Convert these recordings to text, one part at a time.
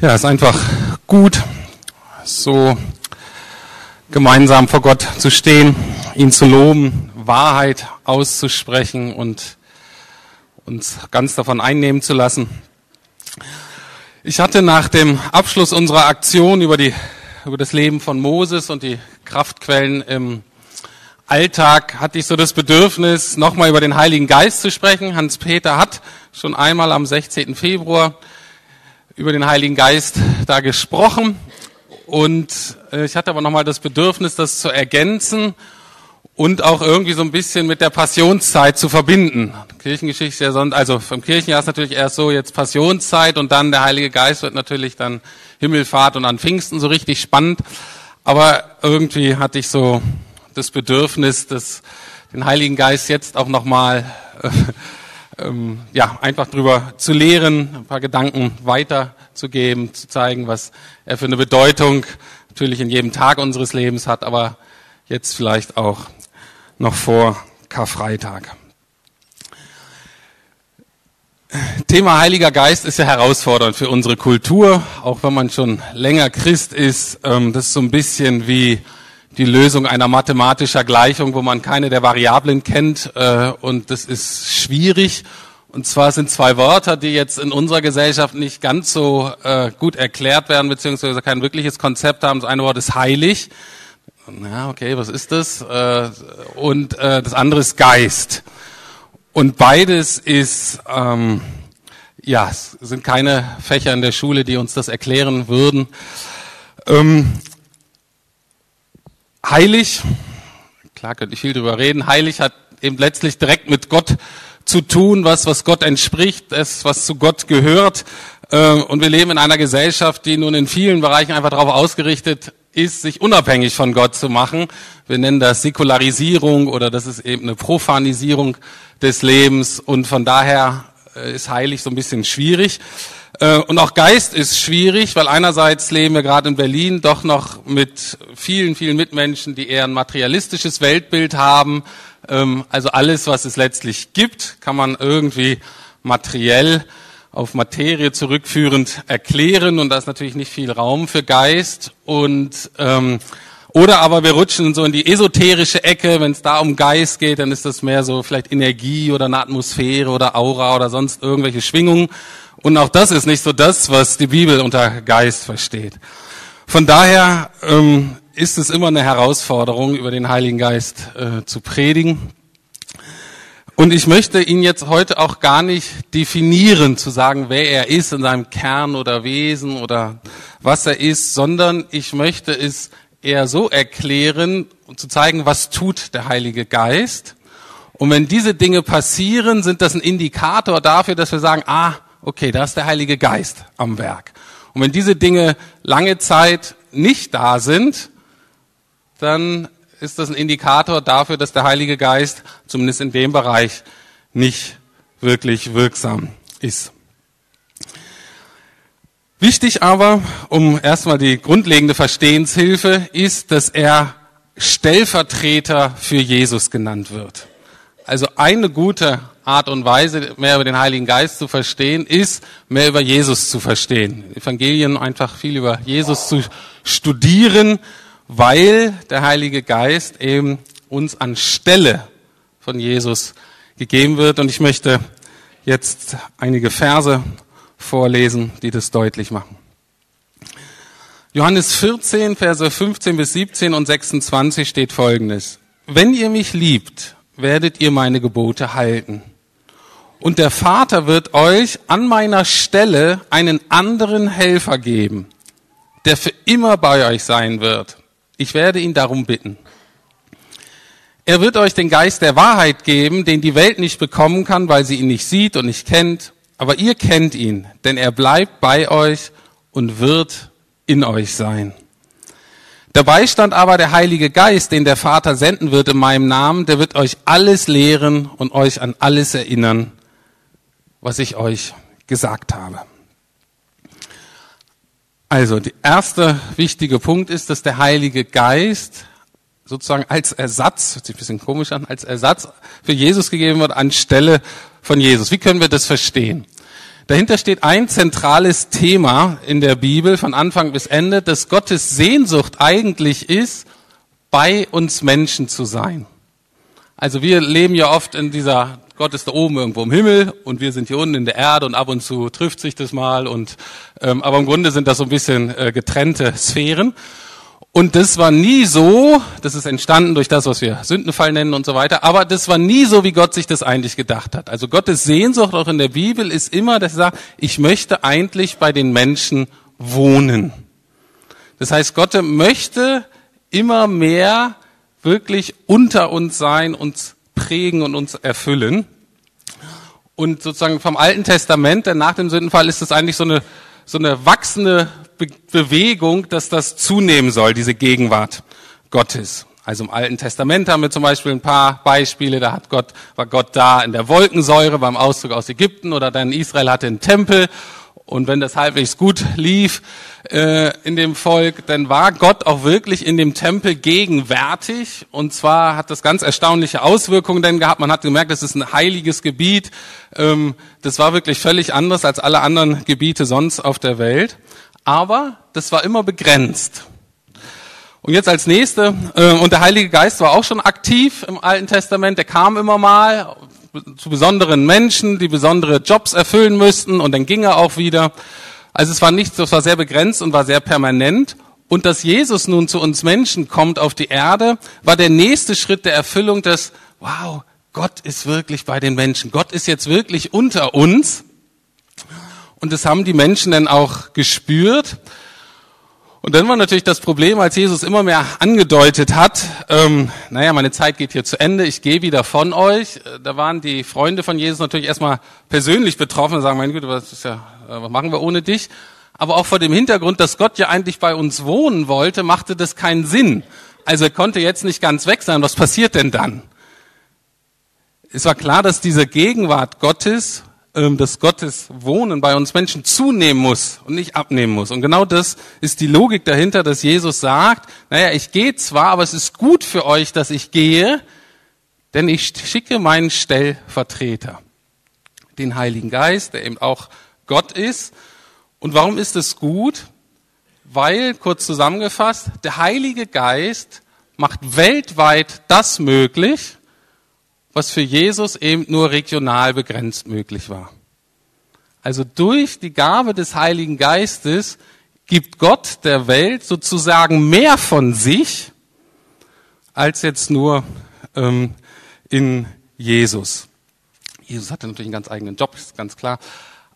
Ja, es ist einfach gut, so gemeinsam vor Gott zu stehen, ihn zu loben, Wahrheit auszusprechen und uns ganz davon einnehmen zu lassen. Ich hatte nach dem Abschluss unserer Aktion über die, über das Leben von Moses und die Kraftquellen im Alltag hatte ich so das Bedürfnis, nochmal über den Heiligen Geist zu sprechen. Hans-Peter hat schon einmal am 16. Februar über den Heiligen Geist da gesprochen und äh, ich hatte aber nochmal das Bedürfnis, das zu ergänzen und auch irgendwie so ein bisschen mit der Passionszeit zu verbinden. Kirchengeschichte, also vom Kirchenjahr ist natürlich erst so jetzt Passionszeit und dann der Heilige Geist wird natürlich dann Himmelfahrt und an Pfingsten so richtig spannend. Aber irgendwie hatte ich so das Bedürfnis, dass den Heiligen Geist jetzt auch nochmal äh, ähm, ja, einfach drüber zu lehren, ein paar Gedanken weiterzugeben, zu zeigen, was er für eine Bedeutung natürlich in jedem Tag unseres Lebens hat, aber jetzt vielleicht auch noch vor Karfreitag. Thema Heiliger Geist ist ja herausfordernd für unsere Kultur, auch wenn man schon länger Christ ist. Ähm, das ist so ein bisschen wie die Lösung einer mathematischer Gleichung, wo man keine der Variablen kennt äh, und das ist schwierig. Und zwar sind zwei Wörter, die jetzt in unserer Gesellschaft nicht ganz so äh, gut erklärt werden, beziehungsweise kein wirkliches Konzept haben. Das eine Wort ist heilig. Ja, okay, was ist das? Äh, und äh, das andere ist Geist. Und beides ist, ähm, ja, sind keine Fächer in der Schule, die uns das erklären würden. Ähm, heilig, klar könnte ich viel drüber reden, heilig hat eben letztlich direkt mit Gott zu tun, was, was Gott entspricht, das, was zu Gott gehört. Äh, und wir leben in einer Gesellschaft, die nun in vielen Bereichen einfach darauf ausgerichtet ist, sich unabhängig von Gott zu machen. Wir nennen das Säkularisierung oder das ist eben eine Profanisierung des Lebens. Und von daher äh, ist heilig so ein bisschen schwierig. Äh, und auch Geist ist schwierig, weil einerseits leben wir gerade in Berlin doch noch mit vielen, vielen Mitmenschen, die eher ein materialistisches Weltbild haben. Ähm, also alles, was es letztlich gibt, kann man irgendwie materiell auf Materie zurückführend erklären und da ist natürlich nicht viel Raum für Geist und ähm, oder aber wir rutschen so in die esoterische Ecke, wenn es da um Geist geht, dann ist das mehr so vielleicht Energie oder eine Atmosphäre oder Aura oder sonst irgendwelche Schwingungen. Und auch das ist nicht so das, was die Bibel unter Geist versteht. Von daher ähm, ist es immer eine Herausforderung, über den Heiligen Geist äh, zu predigen. Und ich möchte ihn jetzt heute auch gar nicht definieren, zu sagen, wer er ist in seinem Kern oder Wesen oder was er ist, sondern ich möchte es eher so erklären und zu zeigen, was tut der Heilige Geist. Und wenn diese Dinge passieren, sind das ein Indikator dafür, dass wir sagen, ah, okay, da ist der Heilige Geist am Werk. Und wenn diese Dinge lange Zeit nicht da sind, dann ist das ein Indikator dafür, dass der Heilige Geist zumindest in dem Bereich nicht wirklich wirksam ist. Wichtig aber, um erstmal die grundlegende Verstehenshilfe, ist, dass er Stellvertreter für Jesus genannt wird. Also eine gute Art und Weise, mehr über den Heiligen Geist zu verstehen, ist, mehr über Jesus zu verstehen. Evangelien einfach viel über Jesus zu studieren, weil der Heilige Geist eben uns anstelle von Jesus gegeben wird. Und ich möchte jetzt einige Verse vorlesen, die das deutlich machen. Johannes 14, Verse 15 bis 17 und 26 steht Folgendes. Wenn ihr mich liebt, werdet ihr meine Gebote halten. Und der Vater wird euch an meiner Stelle einen anderen Helfer geben, der für immer bei euch sein wird. Ich werde ihn darum bitten. Er wird euch den Geist der Wahrheit geben, den die Welt nicht bekommen kann, weil sie ihn nicht sieht und nicht kennt. Aber ihr kennt ihn, denn er bleibt bei euch und wird in euch sein. Dabei stand aber der Heilige Geist, den der Vater senden wird in meinem Namen, der wird euch alles lehren und euch an alles erinnern, was ich euch gesagt habe. Also, der erste wichtige Punkt ist, dass der Heilige Geist sozusagen als Ersatz, hört sich ein bisschen komisch an, als Ersatz für Jesus gegeben wird anstelle von Jesus. Wie können wir das verstehen? Dahinter steht ein zentrales Thema in der Bibel von Anfang bis Ende, dass Gottes Sehnsucht eigentlich ist, bei uns Menschen zu sein. Also wir leben ja oft in dieser, Gott ist da oben irgendwo im Himmel und wir sind hier unten in der Erde und ab und zu trifft sich das mal und ähm, aber im Grunde sind das so ein bisschen äh, getrennte Sphären. Und das war nie so, das ist entstanden durch das, was wir Sündenfall nennen und so weiter, aber das war nie so, wie Gott sich das eigentlich gedacht hat. Also Gottes Sehnsucht auch in der Bibel ist immer, dass er sagt, ich möchte eigentlich bei den Menschen wohnen. Das heißt, Gott möchte immer mehr wirklich unter uns sein, uns prägen und uns erfüllen. Und sozusagen vom Alten Testament, denn nach dem Sündenfall ist das eigentlich so eine, so eine wachsende Be Bewegung, dass das zunehmen soll, diese Gegenwart Gottes. Also im Alten Testament haben wir zum Beispiel ein paar Beispiele. Da hat Gott, war Gott da in der Wolkensäure beim Auszug aus Ägypten oder dann Israel hatte einen Tempel. Und wenn das halbwegs gut lief äh, in dem Volk, dann war Gott auch wirklich in dem Tempel gegenwärtig. Und zwar hat das ganz erstaunliche Auswirkungen denn gehabt. Man hat gemerkt, das ist ein heiliges Gebiet. Ähm, das war wirklich völlig anders als alle anderen Gebiete sonst auf der Welt aber das war immer begrenzt. Und jetzt als nächste, äh, und der Heilige Geist war auch schon aktiv im Alten Testament, der kam immer mal zu besonderen Menschen, die besondere Jobs erfüllen müssten und dann ging er auch wieder. Also es war nicht, es war sehr begrenzt und war sehr permanent. Und dass Jesus nun zu uns Menschen kommt auf die Erde, war der nächste Schritt der Erfüllung des, wow, Gott ist wirklich bei den Menschen. Gott ist jetzt wirklich unter uns. Und das haben die Menschen dann auch gespürt. Und dann war natürlich das Problem, als Jesus immer mehr angedeutet hat, ähm, naja, meine Zeit geht hier zu Ende, ich gehe wieder von euch. Äh, da waren die Freunde von Jesus natürlich erstmal persönlich betroffen und sagen, mein Gott, was, ist ja, äh, was machen wir ohne dich? Aber auch vor dem Hintergrund, dass Gott ja eigentlich bei uns wohnen wollte, machte das keinen Sinn. Also er konnte jetzt nicht ganz weg sein. Was passiert denn dann? Es war klar, dass diese Gegenwart Gottes dass Gottes Wohnen bei uns Menschen zunehmen muss und nicht abnehmen muss. Und genau das ist die Logik dahinter, dass Jesus sagt, naja, ich gehe zwar, aber es ist gut für euch, dass ich gehe, denn ich schicke meinen Stellvertreter, den Heiligen Geist, der eben auch Gott ist. Und warum ist es gut? Weil, kurz zusammengefasst, der Heilige Geist macht weltweit das möglich, was für Jesus eben nur regional begrenzt möglich war. Also durch die Gabe des Heiligen Geistes gibt Gott der Welt sozusagen mehr von sich als jetzt nur ähm, in Jesus. Jesus hatte natürlich einen ganz eigenen Job, ist ganz klar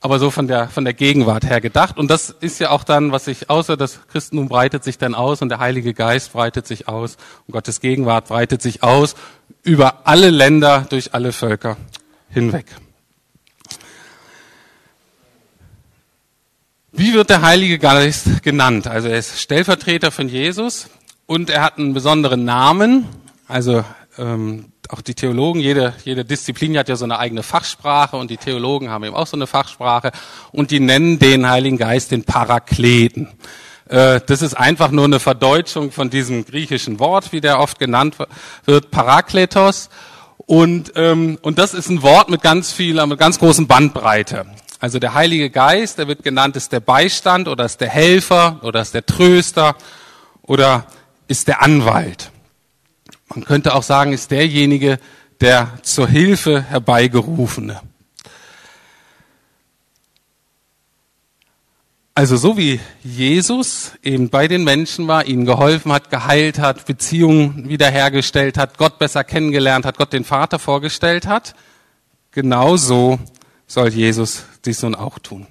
aber so von der, von der Gegenwart her gedacht. Und das ist ja auch dann, was sich außer das Christentum breitet sich dann aus und der Heilige Geist breitet sich aus und Gottes Gegenwart breitet sich aus über alle Länder, durch alle Völker hinweg. Wie wird der Heilige Geist genannt? Also er ist Stellvertreter von Jesus und er hat einen besonderen Namen. Also ähm, auch die Theologen, jede, jede Disziplin hat ja so eine eigene Fachsprache und die Theologen haben eben auch so eine Fachsprache und die nennen den Heiligen Geist den Parakleten. Äh, das ist einfach nur eine Verdeutschung von diesem griechischen Wort, wie der oft genannt wird, Parakletos. Und, ähm, und das ist ein Wort mit ganz viel, mit ganz großen Bandbreite. Also der Heilige Geist, der wird genannt, ist der Beistand oder ist der Helfer oder ist der Tröster oder ist der Anwalt. Man könnte auch sagen, ist derjenige, der zur Hilfe herbeigerufene. Also so wie Jesus eben bei den Menschen war, ihnen geholfen hat, geheilt hat, Beziehungen wiederhergestellt hat, Gott besser kennengelernt hat, Gott den Vater vorgestellt hat, genauso soll Jesus dies nun auch tun.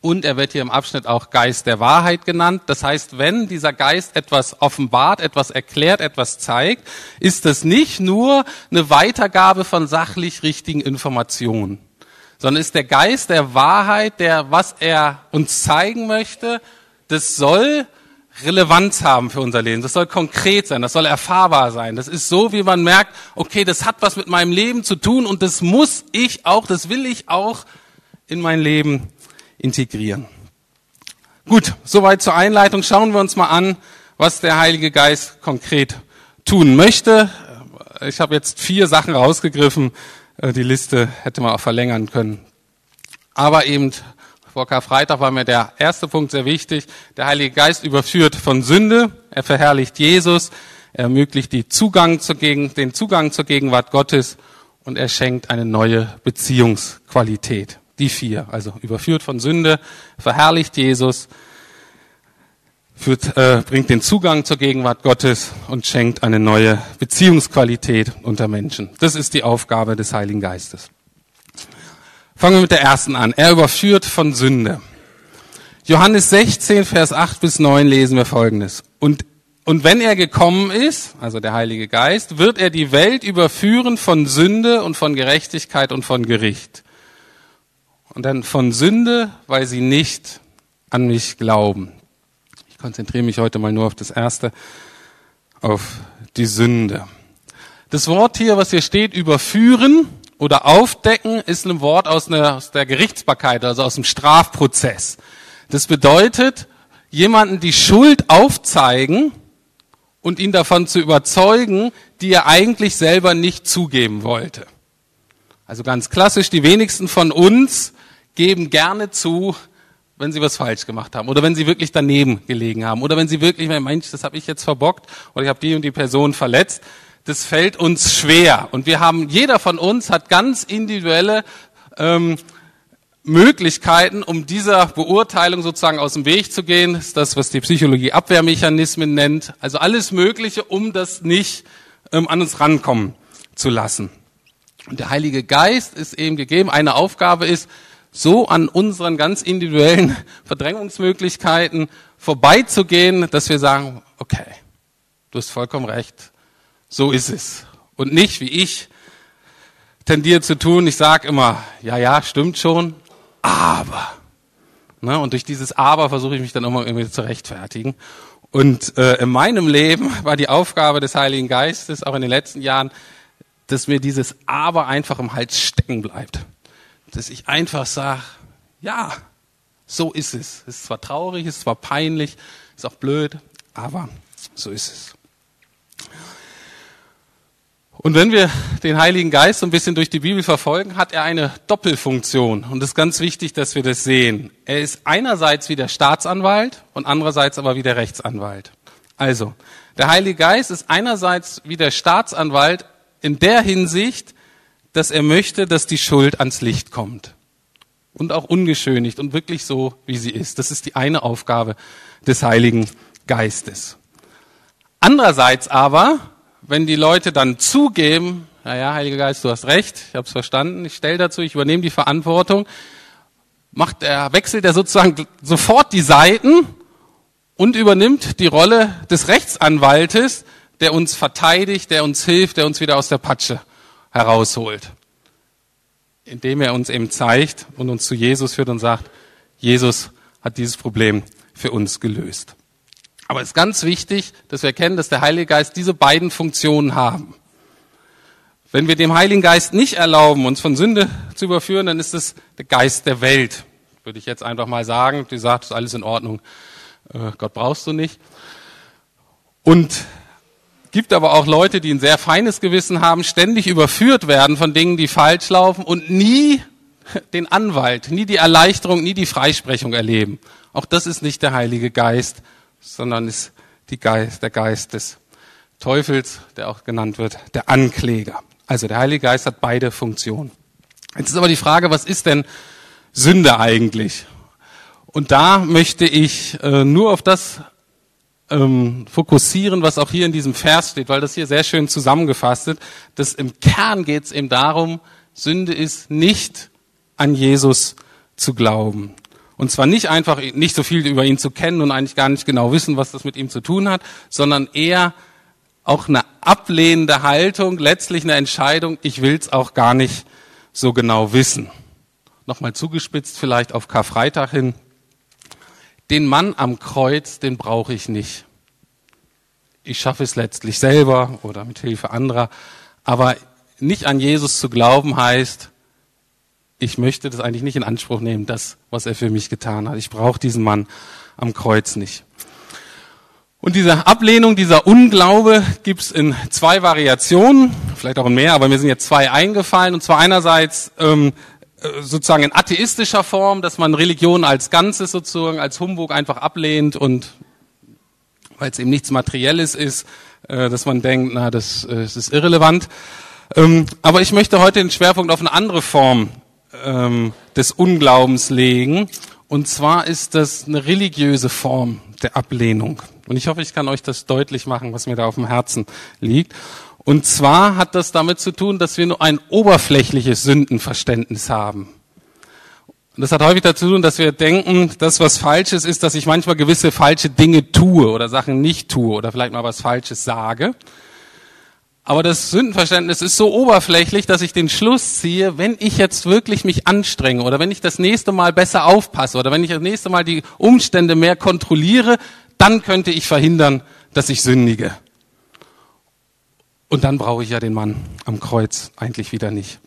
Und er wird hier im Abschnitt auch Geist der Wahrheit genannt. Das heißt, wenn dieser Geist etwas offenbart, etwas erklärt, etwas zeigt, ist das nicht nur eine Weitergabe von sachlich richtigen Informationen, sondern ist der Geist der Wahrheit, der, was er uns zeigen möchte, das soll Relevanz haben für unser Leben. Das soll konkret sein, das soll erfahrbar sein. Das ist so, wie man merkt, okay, das hat was mit meinem Leben zu tun und das muss ich auch, das will ich auch in mein Leben integrieren. Gut, soweit zur Einleitung. Schauen wir uns mal an, was der Heilige Geist konkret tun möchte. Ich habe jetzt vier Sachen rausgegriffen. Äh, die Liste hätte man auch verlängern können. aber eben vor Karfreitag war mir der erste Punkt sehr wichtig. Der Heilige Geist überführt von Sünde, er verherrlicht Jesus, er ermöglicht die Zugang zur Gegen, den Zugang zur Gegenwart Gottes und er schenkt eine neue Beziehungsqualität. Die vier, also überführt von Sünde, verherrlicht Jesus, führt, äh, bringt den Zugang zur Gegenwart Gottes und schenkt eine neue Beziehungsqualität unter Menschen. Das ist die Aufgabe des Heiligen Geistes. Fangen wir mit der ersten an. Er überführt von Sünde. Johannes 16, Vers 8 bis 9 lesen wir Folgendes. Und, und wenn er gekommen ist, also der Heilige Geist, wird er die Welt überführen von Sünde und von Gerechtigkeit und von Gericht. Und dann von Sünde, weil sie nicht an mich glauben. Konzentriere mich heute mal nur auf das erste, auf die Sünde. Das Wort hier, was hier steht, überführen oder aufdecken, ist ein Wort aus, einer, aus der Gerichtsbarkeit, also aus dem Strafprozess. Das bedeutet, jemanden die Schuld aufzeigen und ihn davon zu überzeugen, die er eigentlich selber nicht zugeben wollte. Also ganz klassisch, die wenigsten von uns geben gerne zu, wenn sie was falsch gemacht haben oder wenn sie wirklich daneben gelegen haben oder wenn sie wirklich, Mensch, das habe ich jetzt verbockt oder ich habe die und die Person verletzt. Das fällt uns schwer und wir haben, jeder von uns hat ganz individuelle ähm, Möglichkeiten, um dieser Beurteilung sozusagen aus dem Weg zu gehen. Das ist das, was die Psychologie Abwehrmechanismen nennt. Also alles Mögliche, um das nicht ähm, an uns rankommen zu lassen. Und der Heilige Geist ist eben gegeben. Eine Aufgabe ist, so an unseren ganz individuellen Verdrängungsmöglichkeiten vorbeizugehen, dass wir sagen, okay, du hast vollkommen recht, so ist es. Und nicht, wie ich tendiere zu tun, ich sage immer, ja, ja, stimmt schon, aber. Ne, und durch dieses Aber versuche ich mich dann immer irgendwie zu rechtfertigen. Und äh, in meinem Leben war die Aufgabe des Heiligen Geistes, auch in den letzten Jahren, dass mir dieses Aber einfach im Hals stecken bleibt dass ich einfach sage, ja, so ist es. Es ist zwar traurig, es ist zwar peinlich, ist auch blöd, aber so ist es. Und wenn wir den Heiligen Geist so ein bisschen durch die Bibel verfolgen, hat er eine Doppelfunktion. Und es ist ganz wichtig, dass wir das sehen. Er ist einerseits wie der Staatsanwalt und andererseits aber wie der Rechtsanwalt. Also, der Heilige Geist ist einerseits wie der Staatsanwalt in der Hinsicht, dass er möchte, dass die Schuld ans Licht kommt. Und auch ungeschönigt und wirklich so, wie sie ist. Das ist die eine Aufgabe des Heiligen Geistes. Andererseits aber, wenn die Leute dann zugeben, ja, ja, Heiliger Geist, du hast recht, ich habe es verstanden, ich stelle dazu, ich übernehme die Verantwortung, macht er, wechselt er sozusagen sofort die Seiten und übernimmt die Rolle des Rechtsanwaltes, der uns verteidigt, der uns hilft, der uns wieder aus der Patsche herausholt. Indem er uns eben zeigt und uns zu Jesus führt und sagt, Jesus hat dieses Problem für uns gelöst. Aber es ist ganz wichtig, dass wir erkennen, dass der Heilige Geist diese beiden Funktionen haben. Wenn wir dem Heiligen Geist nicht erlauben, uns von Sünde zu überführen, dann ist es der Geist der Welt. Würde ich jetzt einfach mal sagen. Die sagt, ist alles in Ordnung. Äh, Gott brauchst du nicht. Und gibt aber auch Leute, die ein sehr feines Gewissen haben, ständig überführt werden von Dingen, die falsch laufen und nie den Anwalt, nie die Erleichterung, nie die Freisprechung erleben. Auch das ist nicht der Heilige Geist, sondern ist Geist, der Geist des Teufels, der auch genannt wird, der Ankläger. Also der Heilige Geist hat beide Funktionen. Jetzt ist aber die Frage, was ist denn Sünde eigentlich? Und da möchte ich äh, nur auf das ähm, fokussieren, was auch hier in diesem Vers steht, weil das hier sehr schön zusammengefasst ist, dass im Kern geht es eben darum, Sünde ist nicht an Jesus zu glauben. Und zwar nicht einfach, nicht so viel über ihn zu kennen und eigentlich gar nicht genau wissen, was das mit ihm zu tun hat, sondern eher auch eine ablehnende Haltung, letztlich eine Entscheidung, ich will es auch gar nicht so genau wissen. Nochmal zugespitzt vielleicht auf Karfreitag hin den Mann am Kreuz, den brauche ich nicht. Ich schaffe es letztlich selber oder mit Hilfe anderer. Aber nicht an Jesus zu glauben heißt, ich möchte das eigentlich nicht in Anspruch nehmen, das, was er für mich getan hat. Ich brauche diesen Mann am Kreuz nicht. Und diese Ablehnung, dieser Unglaube gibt's in zwei Variationen, vielleicht auch in mehr, aber mir sind jetzt zwei eingefallen. Und zwar einerseits ähm, äh, sozusagen in atheistischer Form, dass man Religion als Ganzes sozusagen als Humbug einfach ablehnt und weil es eben nichts Materielles ist, äh, dass man denkt, na, das, äh, das ist irrelevant. Ähm, aber ich möchte heute den Schwerpunkt auf eine andere Form ähm, des Unglaubens legen. Und zwar ist das eine religiöse Form der Ablehnung. Und ich hoffe, ich kann euch das deutlich machen, was mir da auf dem Herzen liegt. Und zwar hat das damit zu tun, dass wir nur ein oberflächliches Sündenverständnis haben. Und das hat häufig dazu tun, dass wir denken, dass was Falsches ist, dass ich manchmal gewisse falsche Dinge tue oder Sachen nicht tue oder vielleicht mal was Falsches sage. Aber das Sündenverständnis ist so oberflächlich, dass ich den Schluss ziehe, wenn ich jetzt wirklich mich anstrenge oder wenn ich das nächste Mal besser aufpasse oder wenn ich das nächste Mal die Umstände mehr kontrolliere, dann könnte ich verhindern, dass ich sündige. Und dann brauche ich ja den Mann am Kreuz eigentlich wieder nicht.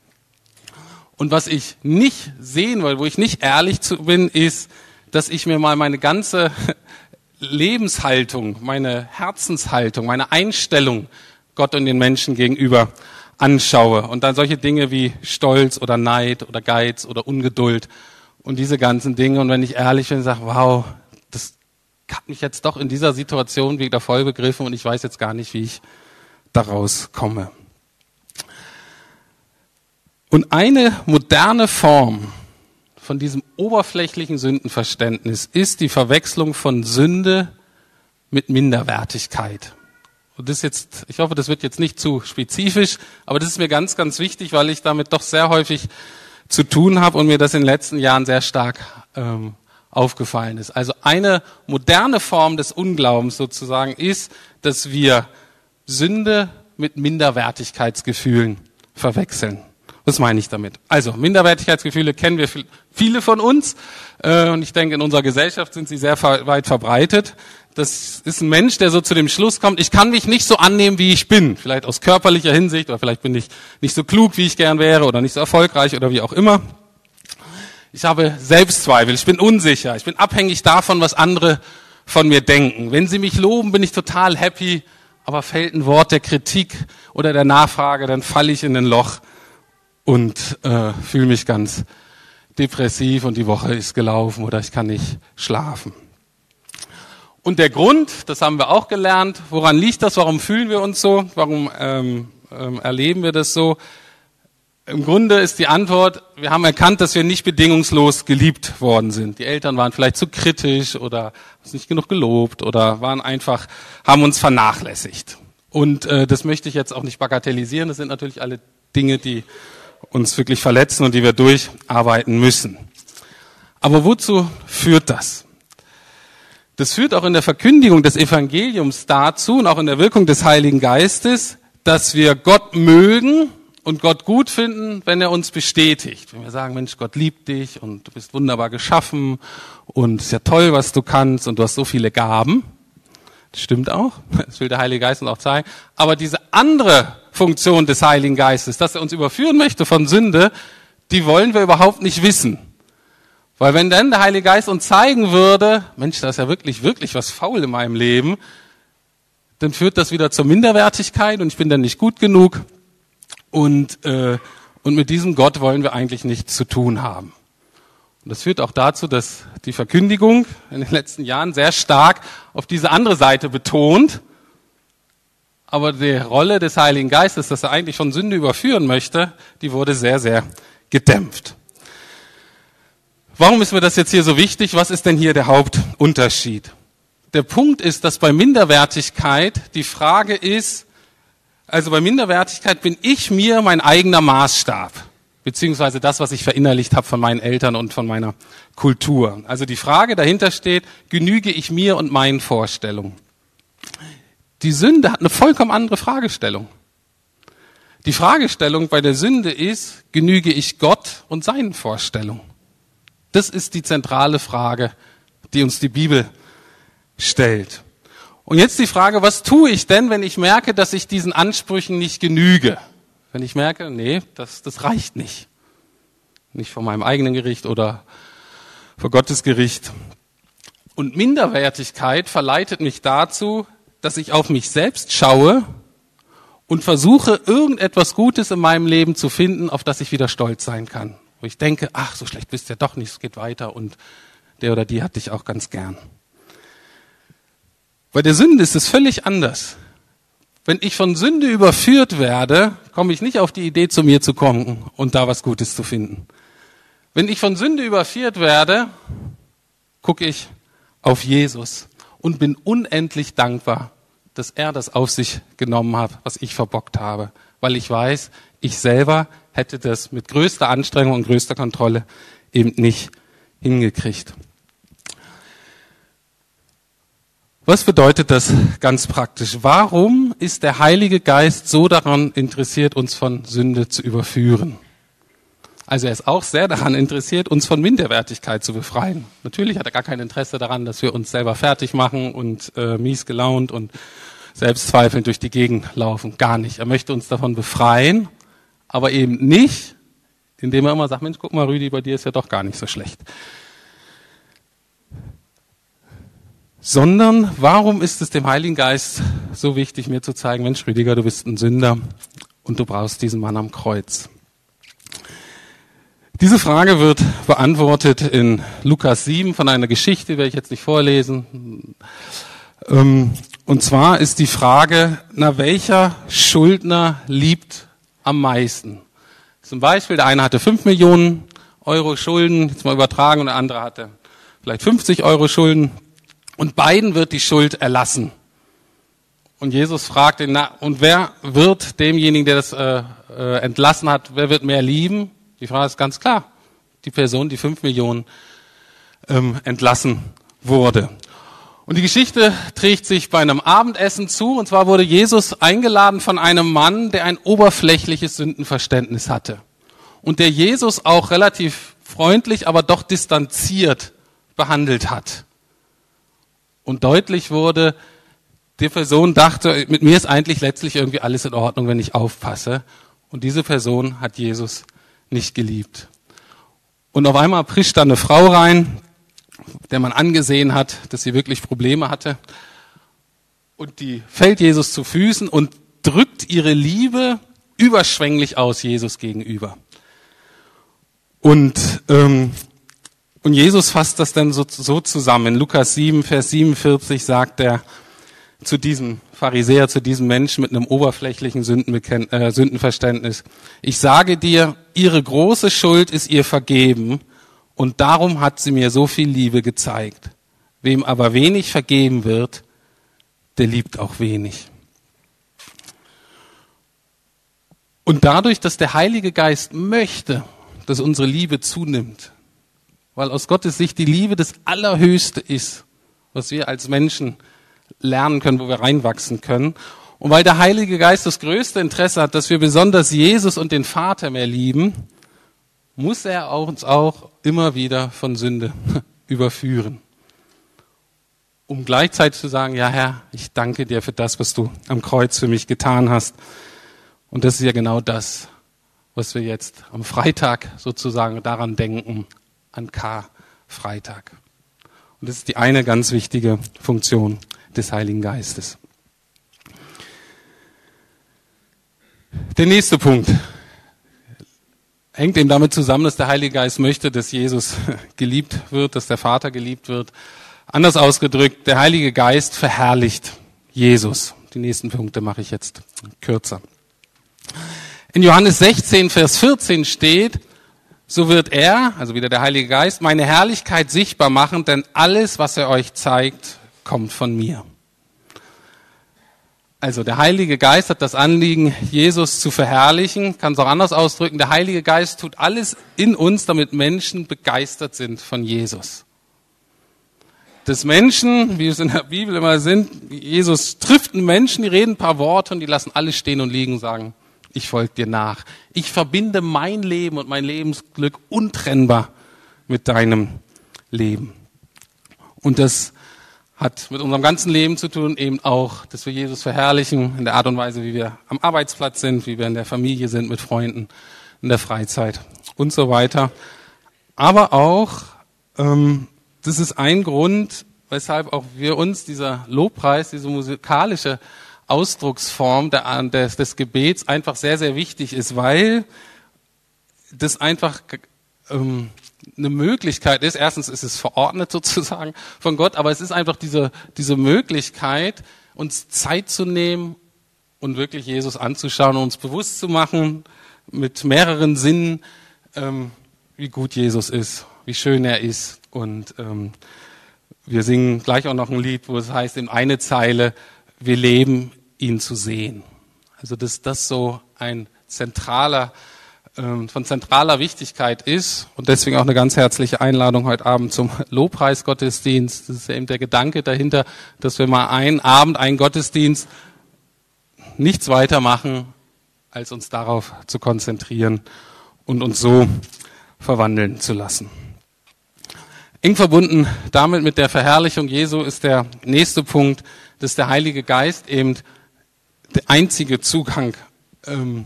Und was ich nicht sehen will, wo ich nicht ehrlich zu bin, ist, dass ich mir mal meine ganze Lebenshaltung, meine Herzenshaltung, meine Einstellung Gott und den Menschen gegenüber anschaue. Und dann solche Dinge wie Stolz oder Neid oder Geiz oder Ungeduld und diese ganzen Dinge. Und wenn ich ehrlich bin, sage, wow, das hat mich jetzt doch in dieser Situation wieder voll begriffen und ich weiß jetzt gar nicht, wie ich daraus komme. Und eine moderne Form von diesem oberflächlichen Sündenverständnis ist die Verwechslung von Sünde mit Minderwertigkeit. Und das jetzt, ich hoffe, das wird jetzt nicht zu spezifisch, aber das ist mir ganz, ganz wichtig, weil ich damit doch sehr häufig zu tun habe und mir das in den letzten Jahren sehr stark ähm, aufgefallen ist. Also eine moderne Form des Unglaubens sozusagen ist, dass wir Sünde mit Minderwertigkeitsgefühlen verwechseln. Was meine ich damit? Also, Minderwertigkeitsgefühle kennen wir viele von uns. Äh, und ich denke, in unserer Gesellschaft sind sie sehr weit verbreitet. Das ist ein Mensch, der so zu dem Schluss kommt, ich kann mich nicht so annehmen, wie ich bin. Vielleicht aus körperlicher Hinsicht oder vielleicht bin ich nicht so klug, wie ich gern wäre oder nicht so erfolgreich oder wie auch immer. Ich habe Selbstzweifel, ich bin unsicher, ich bin abhängig davon, was andere von mir denken. Wenn sie mich loben, bin ich total happy, aber fällt ein Wort der Kritik oder der Nachfrage, dann falle ich in ein Loch und äh, fühle mich ganz depressiv und die Woche ist gelaufen oder ich kann nicht schlafen. Und der Grund, das haben wir auch gelernt, woran liegt das, warum fühlen wir uns so, warum ähm, ähm, erleben wir das so? Im Grunde ist die Antwort, wir haben erkannt, dass wir nicht bedingungslos geliebt worden sind. Die Eltern waren vielleicht zu kritisch oder uns nicht genug gelobt oder waren einfach, haben uns vernachlässigt. Und äh, das möchte ich jetzt auch nicht bagatellisieren. Das sind natürlich alle Dinge, die uns wirklich verletzen und die wir durcharbeiten müssen. Aber wozu führt das? Das führt auch in der Verkündigung des Evangeliums dazu und auch in der Wirkung des Heiligen Geistes, dass wir Gott mögen und Gott gut finden, wenn er uns bestätigt. Wenn wir sagen, Mensch, Gott liebt dich und du bist wunderbar geschaffen und ist ja toll, was du kannst und du hast so viele Gaben. Das stimmt auch. Das will der Heilige Geist uns auch zeigen. Aber diese andere Funktion des Heiligen Geistes, dass er uns überführen möchte von Sünde, die wollen wir überhaupt nicht wissen. Weil wenn dann der Heilige Geist uns zeigen würde, Mensch, da ist ja wirklich, wirklich was faul in meinem Leben, dann führt das wieder zur Minderwertigkeit und ich bin dann nicht gut genug. Und, äh, und mit diesem Gott wollen wir eigentlich nichts zu tun haben. Und das führt auch dazu, dass die Verkündigung in den letzten Jahren sehr stark auf diese andere Seite betont aber die Rolle des Heiligen Geistes, dass er eigentlich von Sünde überführen möchte, die wurde sehr, sehr gedämpft. Warum ist mir das jetzt hier so wichtig? Was ist denn hier der Hauptunterschied? Der Punkt ist, dass bei Minderwertigkeit die Frage ist, also bei Minderwertigkeit bin ich mir mein eigener Maßstab, beziehungsweise das, was ich verinnerlicht habe von meinen Eltern und von meiner Kultur. Also die Frage dahinter steht, genüge ich mir und meinen Vorstellungen? Die Sünde hat eine vollkommen andere Fragestellung. Die Fragestellung bei der Sünde ist, genüge ich Gott und seinen Vorstellungen? Das ist die zentrale Frage, die uns die Bibel stellt. Und jetzt die Frage, was tue ich denn, wenn ich merke, dass ich diesen Ansprüchen nicht genüge? Wenn ich merke, nee, das, das reicht nicht. Nicht vor meinem eigenen Gericht oder vor Gottes Gericht. Und Minderwertigkeit verleitet mich dazu, dass ich auf mich selbst schaue und versuche, irgendetwas Gutes in meinem Leben zu finden, auf das ich wieder stolz sein kann. wo ich denke, ach, so schlecht bist du ja doch nicht, es geht weiter und der oder die hat dich auch ganz gern. Bei der Sünde ist es völlig anders. Wenn ich von Sünde überführt werde, komme ich nicht auf die Idee, zu mir zu kommen und da was Gutes zu finden. Wenn ich von Sünde überführt werde, gucke ich auf Jesus und bin unendlich dankbar, dass er das auf sich genommen hat, was ich verbockt habe, weil ich weiß, ich selber hätte das mit größter Anstrengung und größter Kontrolle eben nicht hingekriegt. Was bedeutet das ganz praktisch? Warum ist der Heilige Geist so daran interessiert, uns von Sünde zu überführen? Also er ist auch sehr daran interessiert, uns von Minderwertigkeit zu befreien. Natürlich hat er gar kein Interesse daran, dass wir uns selber fertig machen und äh, mies gelaunt und selbstzweifelnd durch die Gegend laufen. Gar nicht. Er möchte uns davon befreien, aber eben nicht, indem er immer sagt, Mensch, guck mal, Rüdi, bei dir ist ja doch gar nicht so schlecht. Sondern warum ist es dem Heiligen Geist so wichtig, mir zu zeigen, Mensch, Rüdiger, du bist ein Sünder und du brauchst diesen Mann am Kreuz. Diese Frage wird beantwortet in Lukas 7 von einer Geschichte, die werde ich jetzt nicht vorlesen. Ähm, und zwar ist die Frage, na welcher Schuldner liebt am meisten? Zum Beispiel, der eine hatte 5 Millionen Euro Schulden, jetzt mal übertragen, und der andere hatte vielleicht 50 Euro Schulden. Und beiden wird die Schuld erlassen. Und Jesus fragt ihn, na, und wer wird demjenigen, der das äh, äh, entlassen hat, wer wird mehr lieben? Die Frage ist ganz klar. Die Person, die fünf Millionen ähm, entlassen wurde. Und die Geschichte trägt sich bei einem Abendessen zu. Und zwar wurde Jesus eingeladen von einem Mann, der ein oberflächliches Sündenverständnis hatte. Und der Jesus auch relativ freundlich, aber doch distanziert behandelt hat und deutlich wurde, die Person dachte, mit mir ist eigentlich letztlich irgendwie alles in Ordnung, wenn ich aufpasse. Und diese Person hat Jesus nicht geliebt. Und auf einmal prischt da eine Frau rein, der man angesehen hat, dass sie wirklich Probleme hatte. Und die fällt Jesus zu Füßen und drückt ihre Liebe überschwänglich aus Jesus gegenüber. Und ähm, und Jesus fasst das dann so, so zusammen. In Lukas 7, Vers 47 sagt er zu diesem Pharisäer, zu diesem Menschen mit einem oberflächlichen Sündenbekenn äh, Sündenverständnis, ich sage dir, ihre große Schuld ist ihr vergeben und darum hat sie mir so viel Liebe gezeigt. Wem aber wenig vergeben wird, der liebt auch wenig. Und dadurch, dass der Heilige Geist möchte, dass unsere Liebe zunimmt, weil aus Gottes Sicht die Liebe das Allerhöchste ist, was wir als Menschen lernen können, wo wir reinwachsen können. Und weil der Heilige Geist das größte Interesse hat, dass wir besonders Jesus und den Vater mehr lieben, muss er uns auch immer wieder von Sünde überführen. Um gleichzeitig zu sagen, ja Herr, ich danke dir für das, was du am Kreuz für mich getan hast. Und das ist ja genau das, was wir jetzt am Freitag sozusagen daran denken, an Karfreitag. Und das ist die eine ganz wichtige Funktion des Heiligen Geistes. Der nächste Punkt hängt eben damit zusammen, dass der Heilige Geist möchte, dass Jesus geliebt wird, dass der Vater geliebt wird. Anders ausgedrückt, der Heilige Geist verherrlicht Jesus. Die nächsten Punkte mache ich jetzt kürzer. In Johannes 16, Vers 14 steht, so wird er, also wieder der Heilige Geist, meine Herrlichkeit sichtbar machen, denn alles, was er euch zeigt, kommt von mir. Also der Heilige Geist hat das Anliegen, Jesus zu verherrlichen, kann es auch anders ausdrücken. Der Heilige Geist tut alles in uns, damit Menschen begeistert sind von Jesus. Dass Menschen, wie es in der Bibel immer sind, Jesus trifft einen Menschen, die reden ein paar Worte und die lassen alles stehen und liegen und sagen, ich folge dir nach. Ich verbinde mein Leben und mein Lebensglück untrennbar mit deinem Leben. Und das hat mit unserem ganzen Leben zu tun, eben auch, dass wir Jesus verherrlichen in der Art und Weise, wie wir am Arbeitsplatz sind, wie wir in der Familie sind, mit Freunden, in der Freizeit und so weiter. Aber auch, ähm, das ist ein Grund, weshalb auch wir uns dieser Lobpreis, diese musikalische Ausdrucksform des, des Gebets einfach sehr, sehr wichtig ist, weil das einfach ähm, eine Möglichkeit ist. Erstens ist es verordnet sozusagen von Gott, aber es ist einfach diese, diese Möglichkeit, uns Zeit zu nehmen und wirklich Jesus anzuschauen und uns bewusst zu machen mit mehreren Sinnen, ähm, wie gut Jesus ist, wie schön er ist. Und ähm, wir singen gleich auch noch ein Lied, wo es heißt in eine Zeile, wir leben, ihn zu sehen. Also dass das so ein zentraler ähm, von zentraler Wichtigkeit ist und deswegen auch eine ganz herzliche Einladung heute Abend zum Lobpreisgottesdienst. Das ist eben der Gedanke dahinter, dass wir mal einen Abend, einen Gottesdienst nichts weiter machen, als uns darauf zu konzentrieren und uns so verwandeln zu lassen. Eng verbunden damit mit der Verherrlichung Jesu ist der nächste Punkt, dass der Heilige Geist eben der einzige Zugang ähm,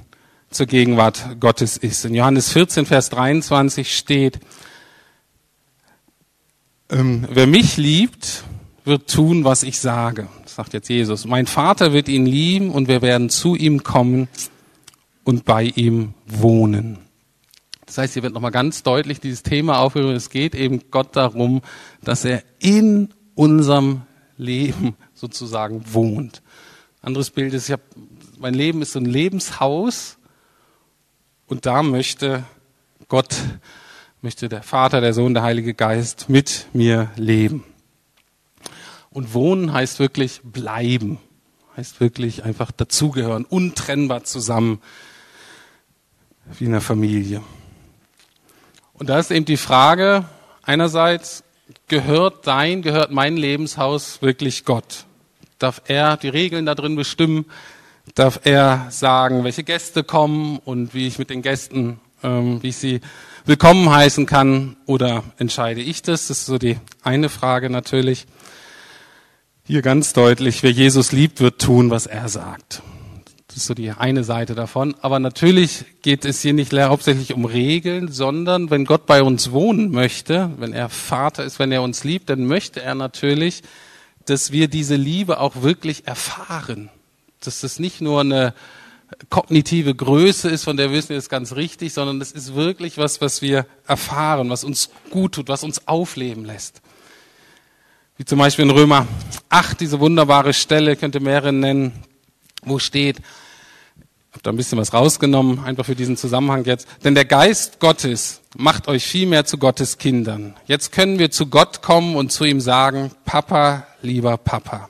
zur Gegenwart Gottes ist. In Johannes 14, Vers 23 steht, ähm, wer mich liebt, wird tun, was ich sage, sagt jetzt Jesus. Mein Vater wird ihn lieben und wir werden zu ihm kommen und bei ihm wohnen. Das heißt, hier wird nochmal ganz deutlich dieses Thema aufgerufen. Es geht eben Gott darum, dass er in unserem Leben sozusagen wohnt. Anderes Bild ist, ich hab, mein Leben ist so ein Lebenshaus und da möchte Gott, möchte der Vater, der Sohn, der Heilige Geist mit mir leben. Und wohnen heißt wirklich bleiben, heißt wirklich einfach dazugehören, untrennbar zusammen, wie in einer Familie. Und da ist eben die Frage, einerseits, gehört dein, gehört mein Lebenshaus wirklich Gott? Darf er die Regeln da drin bestimmen? darf er sagen, welche Gäste kommen und wie ich mit den Gästen, ähm, wie ich sie willkommen heißen kann oder entscheide ich das? Das ist so die eine Frage natürlich. Hier ganz deutlich, wer Jesus liebt, wird tun, was er sagt. Das ist so die eine Seite davon. Aber natürlich geht es hier nicht hauptsächlich um Regeln, sondern wenn Gott bei uns wohnen möchte, wenn er Vater ist, wenn er uns liebt, dann möchte er natürlich, dass wir diese Liebe auch wirklich erfahren dass das nicht nur eine kognitive Größe ist, von der wir wissen, das ist ganz richtig, sondern das ist wirklich was, was wir erfahren, was uns gut tut, was uns aufleben lässt. Wie zum Beispiel in Römer 8, diese wunderbare Stelle, könnte mehrere nennen, wo steht, habe da ein bisschen was rausgenommen, einfach für diesen Zusammenhang jetzt. Denn der Geist Gottes macht euch viel mehr zu Gottes Kindern. Jetzt können wir zu Gott kommen und zu ihm sagen, Papa, lieber Papa.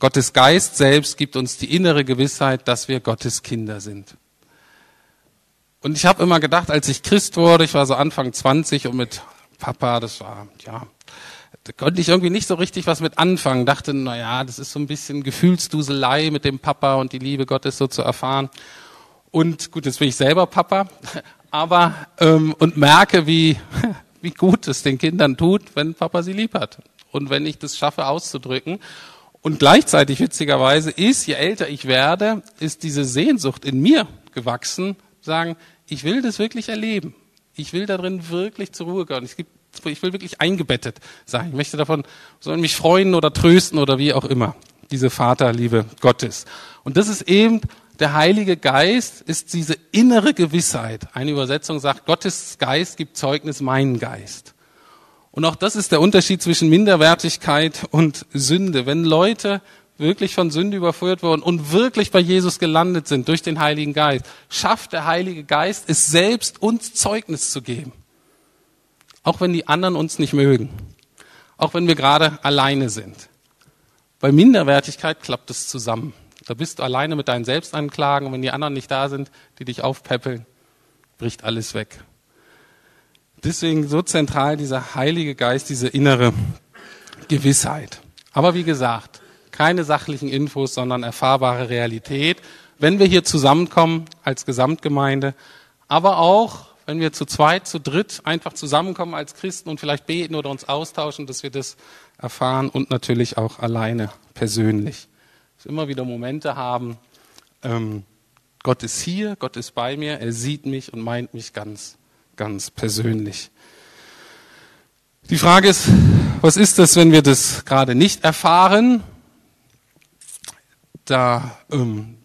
Gottes Geist selbst gibt uns die innere Gewissheit, dass wir Gottes Kinder sind. Und ich habe immer gedacht, als ich Christ wurde, ich war so Anfang 20 und mit Papa, das war, ja, da konnte ich irgendwie nicht so richtig was mit anfangen. Dachte, na ja, das ist so ein bisschen Gefühlsduselei mit dem Papa und die Liebe Gottes so zu erfahren. Und gut, jetzt bin ich selber Papa, aber ähm, und merke, wie wie gut es den Kindern tut, wenn Papa sie lieb hat und wenn ich das schaffe auszudrücken. Und gleichzeitig, witzigerweise, ist, je älter ich werde, ist diese Sehnsucht in mir gewachsen, sagen, ich will das wirklich erleben. Ich will darin wirklich zur Ruhe gehen. Ich will wirklich eingebettet sein. Ich möchte davon, sollen mich freuen oder trösten oder wie auch immer. Diese Vaterliebe Gottes. Und das ist eben der Heilige Geist ist diese innere Gewissheit. Eine Übersetzung sagt, Gottes Geist gibt Zeugnis meinen Geist. Und auch das ist der Unterschied zwischen Minderwertigkeit und Sünde. Wenn Leute wirklich von Sünde überführt wurden und wirklich bei Jesus gelandet sind durch den Heiligen Geist, schafft der Heilige Geist es selbst, uns Zeugnis zu geben. Auch wenn die anderen uns nicht mögen. Auch wenn wir gerade alleine sind. Bei Minderwertigkeit klappt es zusammen. Da bist du alleine mit deinen Selbstanklagen und wenn die anderen nicht da sind, die dich aufpäppeln, bricht alles weg deswegen so zentral dieser Heilige Geist, diese innere Gewissheit. Aber wie gesagt, keine sachlichen Infos, sondern erfahrbare Realität, wenn wir hier zusammenkommen als Gesamtgemeinde, aber auch, wenn wir zu zweit, zu dritt einfach zusammenkommen als Christen und vielleicht beten oder uns austauschen, dass wir das erfahren und natürlich auch alleine persönlich. Dass wir immer wieder Momente haben, ähm, Gott ist hier, Gott ist bei mir, er sieht mich und meint mich ganz ganz persönlich. Die Frage ist, was ist das, wenn wir das gerade nicht erfahren? Da ähm,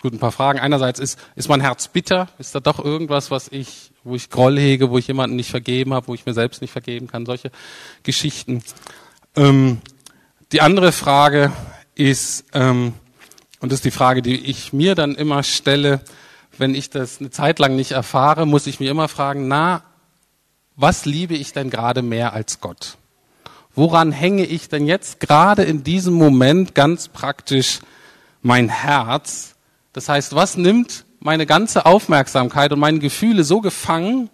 gut, ein paar Fragen. Einerseits ist, ist mein Herz bitter? Ist da doch irgendwas, was ich, wo ich Groll hege, wo ich jemanden nicht vergeben habe, wo ich mir selbst nicht vergeben kann? Solche Geschichten. Ähm, die andere Frage ist, ähm, und das ist die Frage, die ich mir dann immer stelle, wenn ich das eine Zeit lang nicht erfahre, muss ich mir immer fragen, na, was liebe ich denn gerade mehr als Gott? Woran hänge ich denn jetzt gerade in diesem Moment ganz praktisch mein Herz? Das heißt, was nimmt meine ganze Aufmerksamkeit und meine Gefühle so gefangen,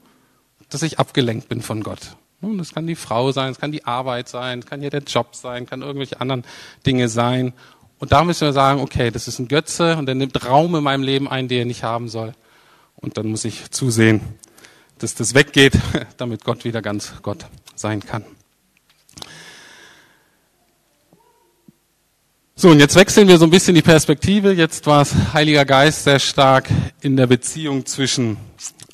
dass ich abgelenkt bin von Gott? Das kann die Frau sein, es kann die Arbeit sein, es kann hier der Job sein, kann irgendwelche anderen Dinge sein. Und da müssen wir sagen, okay, das ist ein Götze und der nimmt Raum in meinem Leben ein, den er nicht haben soll. Und dann muss ich zusehen, dass das weggeht, damit Gott wieder ganz Gott sein kann. So, und jetzt wechseln wir so ein bisschen die Perspektive. Jetzt war es Heiliger Geist sehr stark in der Beziehung zwischen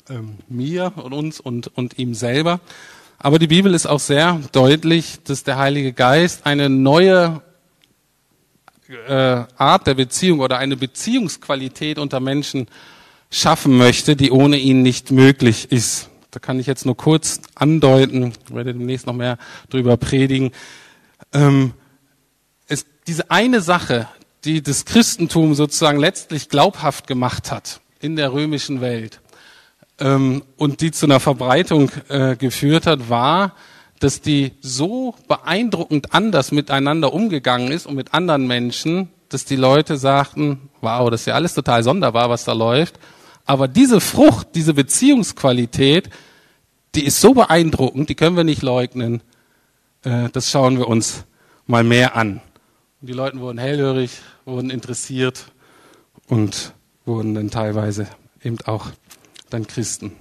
ähm, mir und uns und, und ihm selber. Aber die Bibel ist auch sehr deutlich, dass der Heilige Geist eine neue äh, Art der Beziehung oder eine Beziehungsqualität unter Menschen schaffen möchte, die ohne ihn nicht möglich ist. Da kann ich jetzt nur kurz andeuten, werde demnächst noch mehr drüber predigen. Ähm, diese eine Sache, die das Christentum sozusagen letztlich glaubhaft gemacht hat in der römischen Welt ähm, und die zu einer Verbreitung äh, geführt hat, war, dass die so beeindruckend anders miteinander umgegangen ist und mit anderen Menschen, dass die Leute sagten, wow, das ist ja alles total sonderbar, was da läuft. Aber diese Frucht, diese Beziehungsqualität, die ist so beeindruckend, die können wir nicht leugnen. Äh, das schauen wir uns mal mehr an. Und die Leute wurden hellhörig, wurden interessiert und wurden dann teilweise eben auch dann Christen.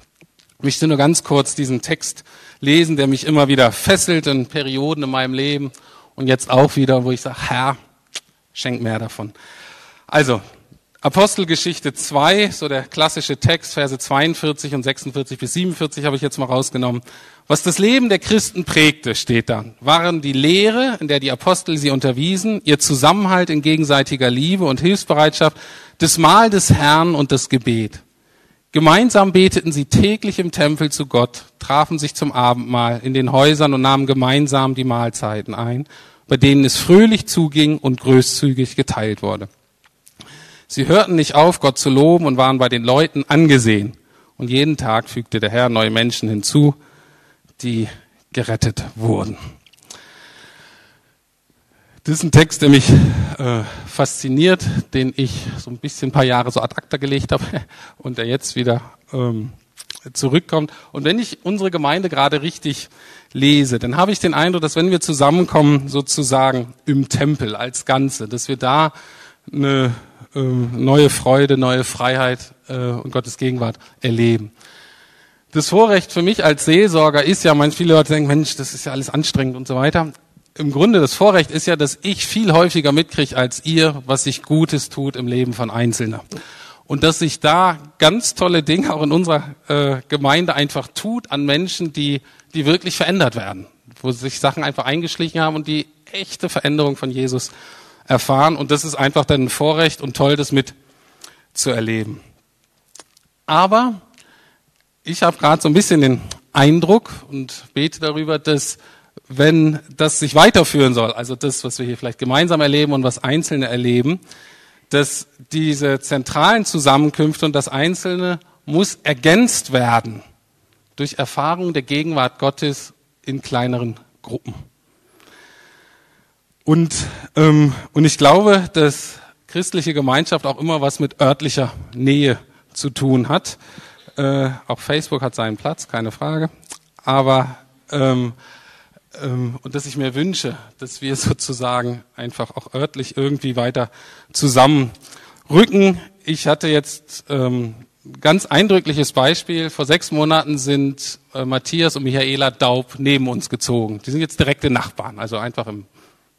Ich möchte nur ganz kurz diesen Text lesen, der mich immer wieder fesselt in Perioden in meinem Leben und jetzt auch wieder, wo ich sage, Herr, schenk mehr davon. Also, Apostelgeschichte 2, so der klassische Text, Verse 42 und 46 bis 47 habe ich jetzt mal rausgenommen. Was das Leben der Christen prägte, steht da, waren die Lehre, in der die Apostel sie unterwiesen, ihr Zusammenhalt in gegenseitiger Liebe und Hilfsbereitschaft, das Mahl des Herrn und das Gebet. Gemeinsam beteten sie täglich im Tempel zu Gott, trafen sich zum Abendmahl in den Häusern und nahmen gemeinsam die Mahlzeiten ein, bei denen es fröhlich zuging und großzügig geteilt wurde. Sie hörten nicht auf, Gott zu loben und waren bei den Leuten angesehen. Und jeden Tag fügte der Herr neue Menschen hinzu, die gerettet wurden. Das ist ein Text, der mich äh, fasziniert, den ich so ein bisschen ein paar Jahre so ad acta gelegt habe und der jetzt wieder ähm, zurückkommt. Und wenn ich unsere Gemeinde gerade richtig lese, dann habe ich den Eindruck, dass wenn wir zusammenkommen, sozusagen im Tempel als Ganze, dass wir da eine äh, neue Freude, neue Freiheit äh, und Gottes Gegenwart erleben. Das Vorrecht für mich als Seelsorger ist ja, manch viele Leute denken, Mensch, das ist ja alles anstrengend und so weiter im Grunde das Vorrecht ist ja, dass ich viel häufiger mitkriege als ihr, was sich Gutes tut im Leben von Einzelnen. Und dass sich da ganz tolle Dinge auch in unserer äh, Gemeinde einfach tut an Menschen, die, die wirklich verändert werden, wo sich Sachen einfach eingeschlichen haben und die echte Veränderung von Jesus erfahren. Und das ist einfach dann ein Vorrecht und toll, das mit zu erleben. Aber ich habe gerade so ein bisschen den Eindruck und bete darüber, dass wenn das sich weiterführen soll, also das, was wir hier vielleicht gemeinsam erleben und was Einzelne erleben, dass diese zentralen Zusammenkünfte und das Einzelne muss ergänzt werden durch Erfahrung der Gegenwart Gottes in kleineren Gruppen. Und, ähm, und ich glaube, dass christliche Gemeinschaft auch immer was mit örtlicher Nähe zu tun hat. Äh, auch Facebook hat seinen Platz, keine Frage. Aber ähm, ähm, und dass ich mir wünsche, dass wir sozusagen einfach auch örtlich irgendwie weiter zusammenrücken. Ich hatte jetzt ähm, ganz eindrückliches Beispiel. Vor sechs Monaten sind äh, Matthias und Michaela Daub neben uns gezogen. Die sind jetzt direkte Nachbarn, also einfach im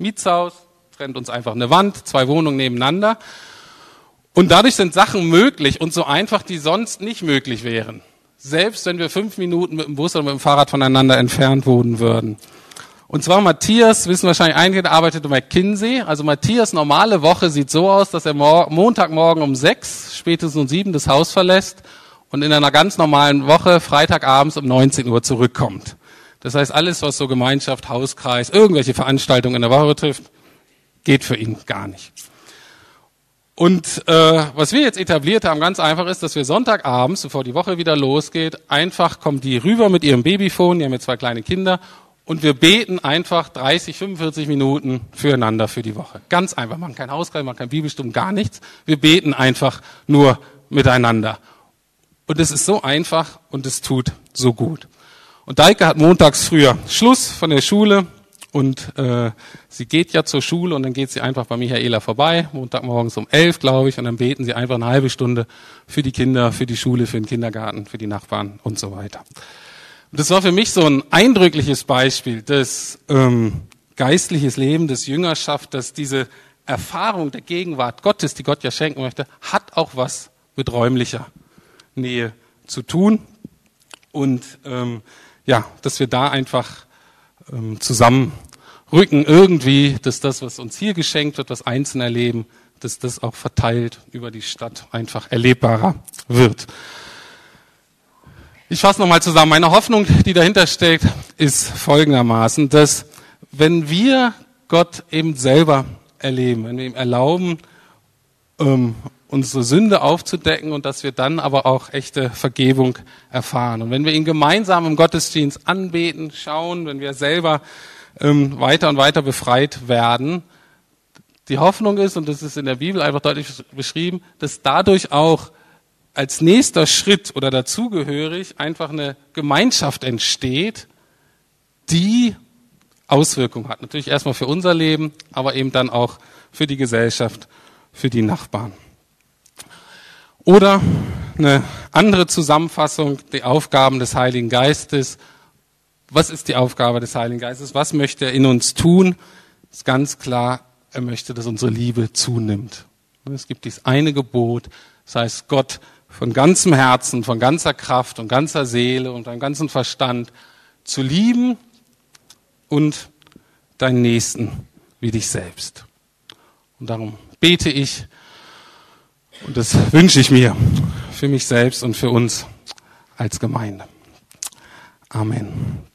Mietshaus, trennt uns einfach eine Wand, zwei Wohnungen nebeneinander. Und dadurch sind Sachen möglich und so einfach, die sonst nicht möglich wären. Selbst wenn wir fünf Minuten mit dem Bus oder mit dem Fahrrad voneinander entfernt wohnen würden. Und zwar Matthias, wissen wahrscheinlich einige, der arbeitet um McKinsey. Also Matthias normale Woche sieht so aus, dass er Montagmorgen um sechs, spätestens um sieben das Haus verlässt und in einer ganz normalen Woche Freitagabends um 19 Uhr zurückkommt. Das heißt, alles, was so Gemeinschaft, Hauskreis, irgendwelche Veranstaltungen in der Woche betrifft, geht für ihn gar nicht. Und äh, was wir jetzt etabliert haben, ganz einfach ist, dass wir Sonntagabends, bevor die Woche wieder losgeht, einfach kommen die rüber mit ihrem Babyphone, die haben jetzt zwei kleine Kinder, und wir beten einfach 30, 45 Minuten füreinander für die Woche. Ganz einfach, machen kein Hauskreis, machen kein Bibelstunde, gar nichts. Wir beten einfach nur miteinander. Und es ist so einfach und es tut so gut. Und Deike hat montags früher Schluss von der Schule und äh, sie geht ja zur Schule und dann geht sie einfach bei Michaela vorbei, Montagmorgens um elf, glaube ich, und dann beten sie einfach eine halbe Stunde für die Kinder, für die Schule, für den Kindergarten, für die Nachbarn und so weiter. Und das war für mich so ein eindrückliches Beispiel des ähm, geistliches Leben, des Jüngerschaft, dass diese Erfahrung der Gegenwart Gottes, die Gott ja schenken möchte, hat auch was mit räumlicher Nähe zu tun. Und ähm, ja, dass wir da einfach ähm, zusammenrücken irgendwie, dass das, was uns hier geschenkt wird, was Einzelne erleben, dass das auch verteilt über die Stadt einfach erlebbarer wird. Ich fasse nochmal zusammen. Meine Hoffnung, die dahinter steckt, ist folgendermaßen, dass wenn wir Gott eben selber erleben, wenn wir ihm erlauben, ähm, unsere Sünde aufzudecken und dass wir dann aber auch echte Vergebung erfahren. Und wenn wir ihn gemeinsam im Gottesdienst anbeten, schauen, wenn wir selber ähm, weiter und weiter befreit werden, die Hoffnung ist, und das ist in der Bibel einfach deutlich beschrieben, dass dadurch auch als nächster Schritt oder dazugehörig einfach eine Gemeinschaft entsteht, die Auswirkungen hat. Natürlich erstmal für unser Leben, aber eben dann auch für die Gesellschaft, für die Nachbarn. Oder eine andere Zusammenfassung, die Aufgaben des Heiligen Geistes. Was ist die Aufgabe des Heiligen Geistes? Was möchte er in uns tun? Ist ganz klar, er möchte, dass unsere Liebe zunimmt. Es gibt dieses eine Gebot, das heißt, Gott von ganzem Herzen, von ganzer Kraft und ganzer Seele und deinem ganzen Verstand zu lieben und deinen Nächsten wie dich selbst. Und darum bete ich und das wünsche ich mir für mich selbst und für uns als Gemeinde. Amen.